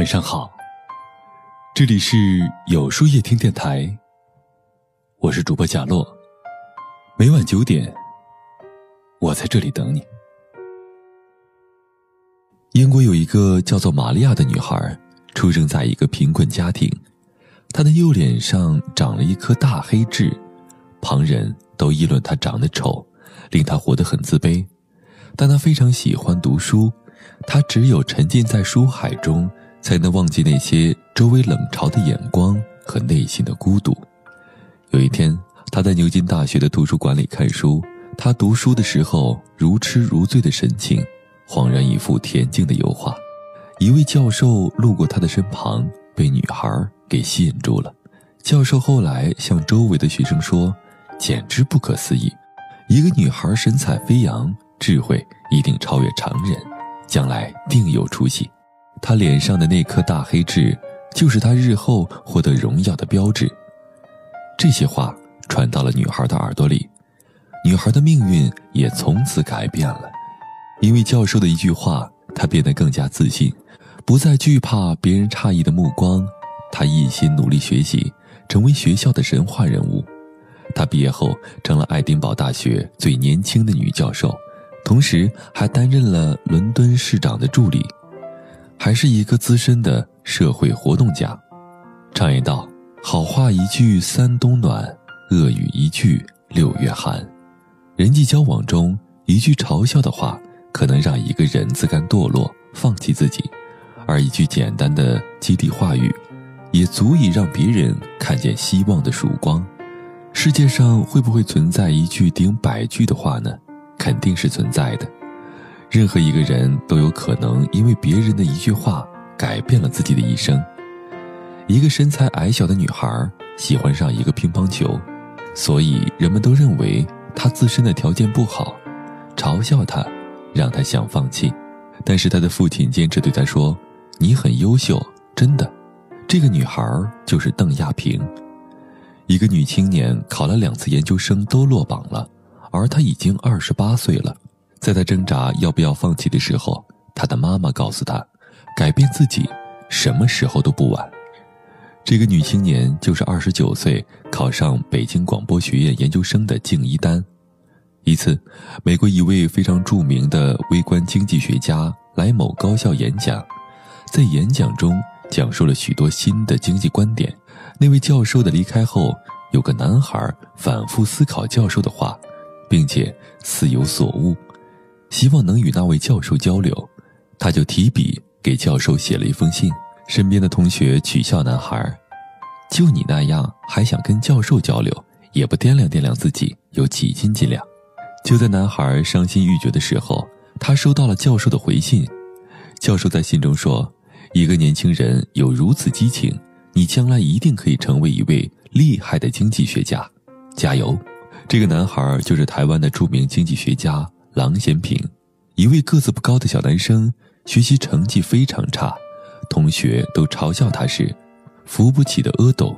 晚上好，这里是有书夜听电台，我是主播贾洛。每晚九点，我在这里等你。英国有一个叫做玛利亚的女孩，出生在一个贫困家庭，她的右脸上长了一颗大黑痣，旁人都议论她长得丑，令她活得很自卑。但她非常喜欢读书。他只有沉浸在书海中，才能忘记那些周围冷嘲的眼光和内心的孤独。有一天，他在牛津大学的图书馆里看书，他读书的时候如痴如醉的神情，恍然一幅恬静的油画。一位教授路过他的身旁，被女孩给吸引住了。教授后来向周围的学生说：“简直不可思议，一个女孩神采飞扬，智慧一定超越常人。”将来定有出息，他脸上的那颗大黑痣，就是他日后获得荣耀的标志。这些话传到了女孩的耳朵里，女孩的命运也从此改变了。因为教授的一句话，她变得更加自信，不再惧怕别人诧异的目光。她一心努力学习，成为学校的神话人物。她毕业后成了爱丁堡大学最年轻的女教授。同时还担任了伦敦市长的助理，还是一个资深的社会活动家。常言道：“好话一句三冬暖，恶语一句六月寒。”人际交往中，一句嘲笑的话可能让一个人自甘堕落，放弃自己；而一句简单的激励话语，也足以让别人看见希望的曙光。世界上会不会存在一句顶百句的话呢？肯定是存在的，任何一个人都有可能因为别人的一句话改变了自己的一生。一个身材矮小的女孩喜欢上一个乒乓球，所以人们都认为她自身的条件不好，嘲笑她，让她想放弃。但是她的父亲坚持对她说：“你很优秀，真的。”这个女孩就是邓亚萍，一个女青年，考了两次研究生都落榜了。而她已经二十八岁了，在他挣扎要不要放弃的时候，他的妈妈告诉他：“改变自己，什么时候都不晚。”这个女青年就是二十九岁考上北京广播学院研究生的敬一丹。一次，美国一位非常著名的微观经济学家来某高校演讲，在演讲中讲述了许多新的经济观点。那位教授的离开后，有个男孩反复思考教授的话。并且似有所悟，希望能与那位教授交流，他就提笔给教授写了一封信。身边的同学取笑男孩：“就你那样，还想跟教授交流，也不掂量掂量自己有几斤几两。”就在男孩伤心欲绝的时候，他收到了教授的回信。教授在信中说：“一个年轻人有如此激情，你将来一定可以成为一位厉害的经济学家，加油！”这个男孩就是台湾的著名经济学家郎咸平，一位个子不高的小男生，学习成绩非常差，同学都嘲笑他是扶不起的阿斗。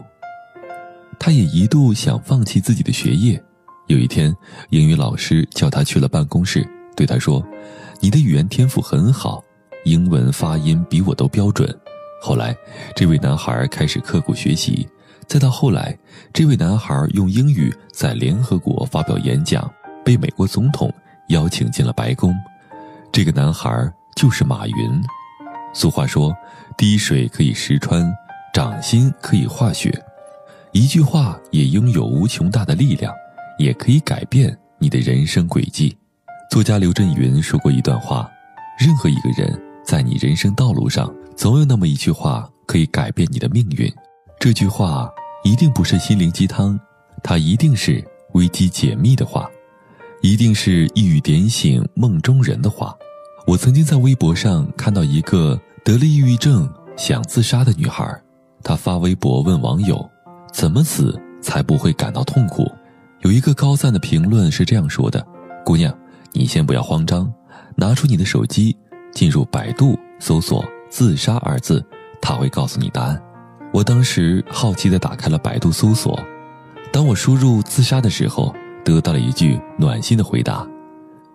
他也一度想放弃自己的学业。有一天，英语老师叫他去了办公室，对他说：“你的语言天赋很好，英文发音比我都标准。”后来，这位男孩开始刻苦学习。再到后来，这位男孩用英语在联合国发表演讲，被美国总统邀请进了白宫。这个男孩就是马云。俗话说：“滴水可以石穿，掌心可以化雪。”一句话也拥有无穷大的力量，也可以改变你的人生轨迹。作家刘震云说过一段话：“任何一个人，在你人生道路上，总有那么一句话可以改变你的命运。”这句话。一定不是心灵鸡汤，它一定是危机解密的话，一定是一语点醒梦中人的话。我曾经在微博上看到一个得了抑郁症想自杀的女孩，她发微博问网友：“怎么死才不会感到痛苦？”有一个高赞的评论是这样说的：“姑娘，你先不要慌张，拿出你的手机，进入百度搜索‘自杀’二字，他会告诉你答案。”我当时好奇地打开了百度搜索，当我输入“自杀”的时候，得到了一句暖心的回答。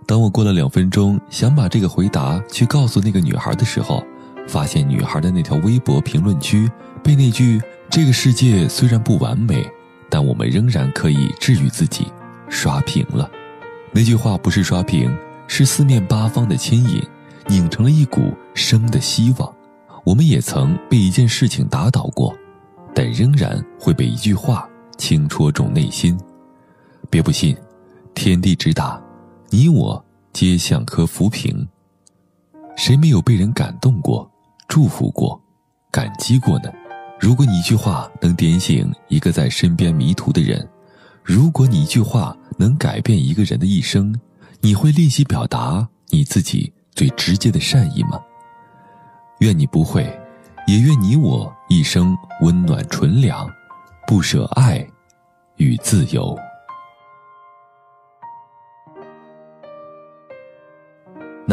当我过了两分钟想把这个回答去告诉那个女孩的时候，发现女孩的那条微博评论区被那句“这个世界虽然不完美，但我们仍然可以治愈自己”刷屏了。那句话不是刷屏，是四面八方的牵引，拧成了一股生的希望。我们也曾被一件事情打倒过，但仍然会被一句话 轻戳中内心。别不信，天地之大，你我皆像颗浮萍。谁没有被人感动过、祝福过、感激过呢？如果你一句话能点醒一个在身边迷途的人，如果你一句话能改变一个人的一生，你会练习表达你自己最直接的善意吗？愿你不会，也愿你我一生温暖纯良，不舍爱与自由。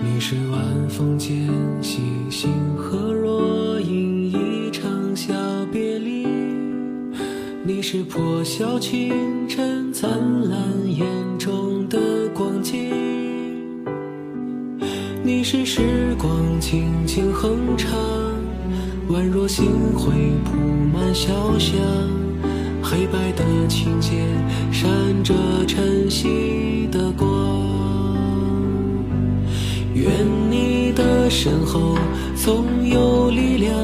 你是晚风间细星河若隐，一场小别离。你是破晓清晨灿烂眼中的光景。你是时光轻轻哼唱，宛若星辉铺满小巷。黑白的琴键闪着晨曦的光。愿你的身后总有力量，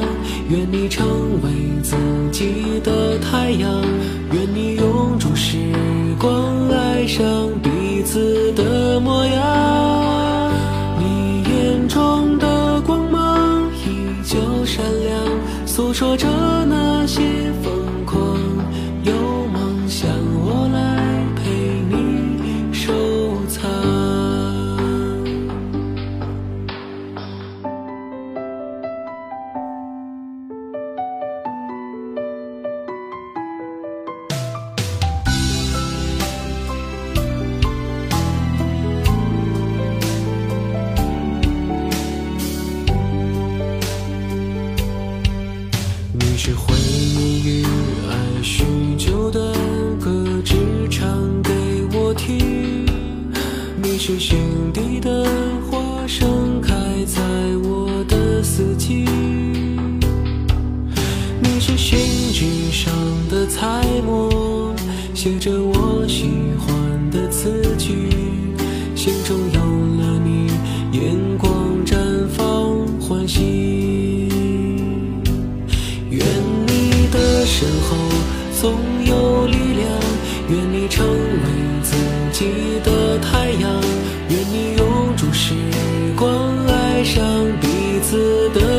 愿你成为自己的太阳，愿你永驻时光，爱上彼此的模样。你眼中的光芒依旧闪亮，诉说着那些风听。你是心底的花，盛开在我的四季。你是心纸上的彩墨，次的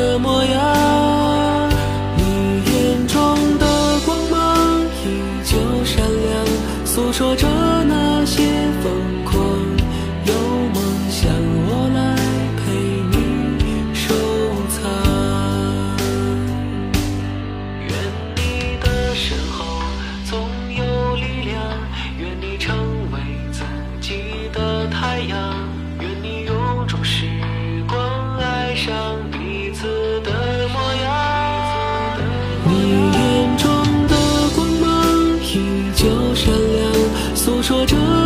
说着